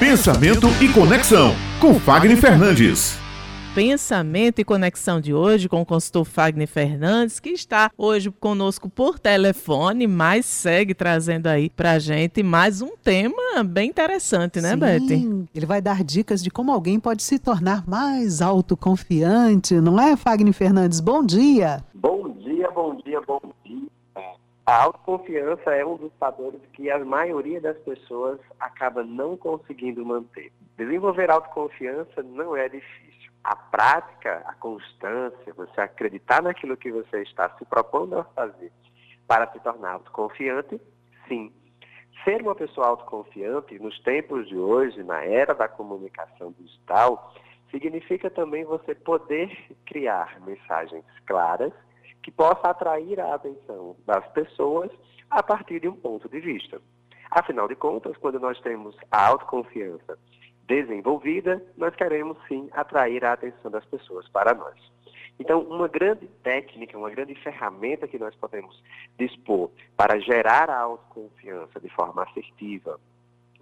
Pensamento e Conexão, com Fagner Fernandes. Pensamento e Conexão de hoje com o consultor Fagner Fernandes, que está hoje conosco por telefone, mas segue trazendo aí pra gente mais um tema bem interessante, né, Sim, Beth? Ele vai dar dicas de como alguém pode se tornar mais autoconfiante, não é, Fagner Fernandes? Bom dia! Bom dia, bom dia, bom dia. A autoconfiança é um dos fatores que a maioria das pessoas acaba não conseguindo manter. Desenvolver autoconfiança não é difícil. A prática, a constância, você acreditar naquilo que você está se propondo a fazer para se tornar autoconfiante, sim. Ser uma pessoa autoconfiante nos tempos de hoje, na era da comunicação digital, significa também você poder criar mensagens claras que possa atrair a atenção das pessoas a partir de um ponto de vista. Afinal de contas, quando nós temos a autoconfiança desenvolvida, nós queremos sim atrair a atenção das pessoas para nós. Então, uma grande técnica, uma grande ferramenta que nós podemos dispor para gerar a autoconfiança de forma assertiva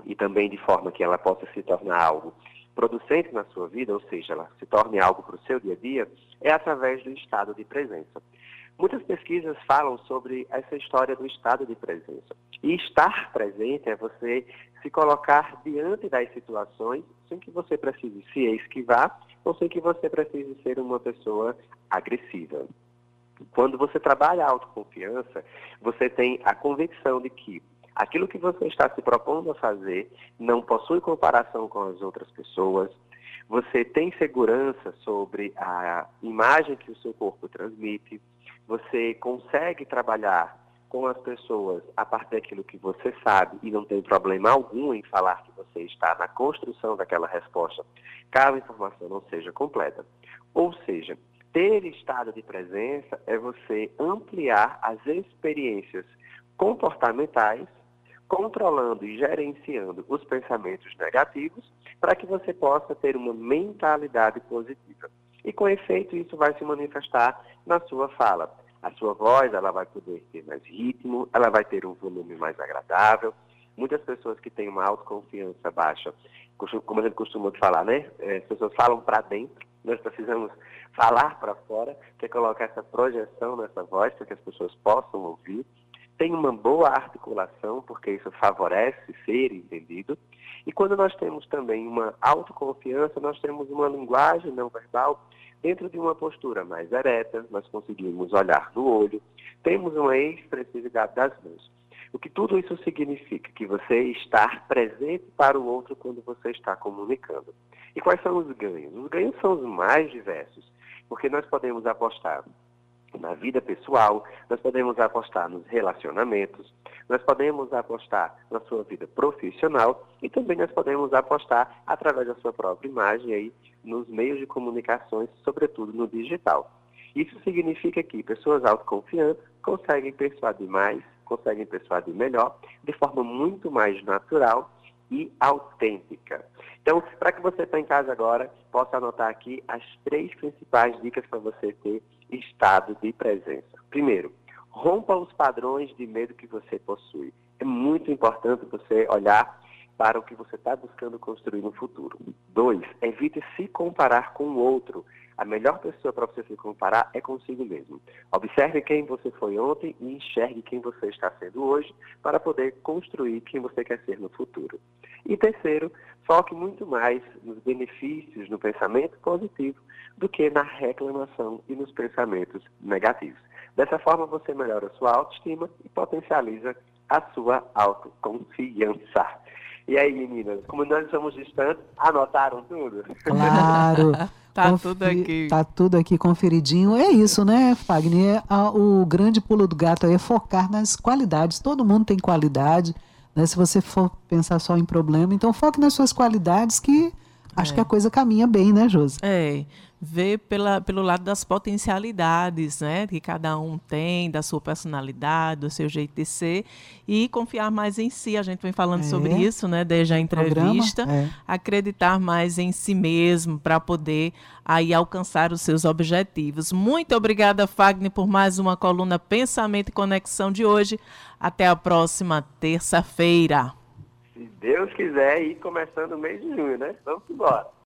e também de forma que ela possa se tornar algo producente na sua vida, ou seja, ela se torne algo para o seu dia a dia, é através do estado de presença. Muitas pesquisas falam sobre essa história do estado de presença. E estar presente é você se colocar diante das situações sem que você precise se esquivar ou sem que você precise ser uma pessoa agressiva. Quando você trabalha a autoconfiança, você tem a convicção de que aquilo que você está se propondo a fazer não possui comparação com as outras pessoas, você tem segurança sobre a imagem que o seu corpo transmite, você consegue trabalhar com as pessoas a partir daquilo que você sabe e não tem problema algum em falar que você está na construção daquela resposta, caso a informação não seja completa. Ou seja, ter estado de presença é você ampliar as experiências comportamentais, controlando e gerenciando os pensamentos negativos, para que você possa ter uma mentalidade positiva. E com efeito, isso vai se manifestar na sua fala. A sua voz, ela vai poder ter mais ritmo, ela vai ter um volume mais agradável. Muitas pessoas que têm uma autoconfiança baixa, como a gente costuma falar, né? É, as pessoas falam para dentro, nós precisamos falar para fora, que é colocar essa projeção nessa voz para que as pessoas possam ouvir. Tem uma boa articulação, porque isso favorece ser entendido. E quando nós temos também uma autoconfiança, nós temos uma linguagem não verbal dentro de uma postura mais ereta, nós conseguimos olhar no olho, temos uma expressividade das mãos. O que tudo isso significa? Que você está presente para o outro quando você está comunicando. E quais são os ganhos? Os ganhos são os mais diversos, porque nós podemos apostar na vida pessoal, nós podemos apostar nos relacionamentos, nós podemos apostar na sua vida profissional e também nós podemos apostar através da sua própria imagem aí nos meios de comunicações, sobretudo no digital. Isso significa que pessoas autoconfiantes conseguem persuadir mais, conseguem persuadir melhor, de forma muito mais natural e autêntica. Então, para que você está em casa agora, possa anotar aqui as três principais dicas para você ter estado de presença. Primeiro, rompa os padrões de medo que você possui. É muito importante você olhar para o que você está buscando construir no futuro. Dois, evite se comparar com o outro. A melhor pessoa para você se comparar é consigo mesmo. Observe quem você foi ontem e enxergue quem você está sendo hoje para poder construir quem você quer ser no futuro. E terceiro, foque muito mais nos benefícios, no pensamento positivo, do que na reclamação e nos pensamentos negativos. Dessa forma, você melhora a sua autoestima e potencializa a sua autoconfiança. E aí, meninas, como nós somos distantes, anotaram tudo? Claro. tá Confi tudo aqui. Tá tudo aqui conferidinho. É isso, né, Fagner? O grande pulo do gato é focar nas qualidades. Todo mundo tem qualidade. Né? Se você for pensar só em problema, então foque nas suas qualidades que acho é. que a coisa caminha bem, né, Josi? É ver pela, pelo lado das potencialidades né, que cada um tem, da sua personalidade, do seu jeito de ser, e confiar mais em si. A gente vem falando é. sobre isso né, desde a entrevista. É. Acreditar mais em si mesmo para poder aí alcançar os seus objetivos. Muito obrigada, Fagner, por mais uma coluna Pensamento e Conexão de hoje. Até a próxima terça-feira. Se Deus quiser ir começando o mês de junho, né? Vamos embora.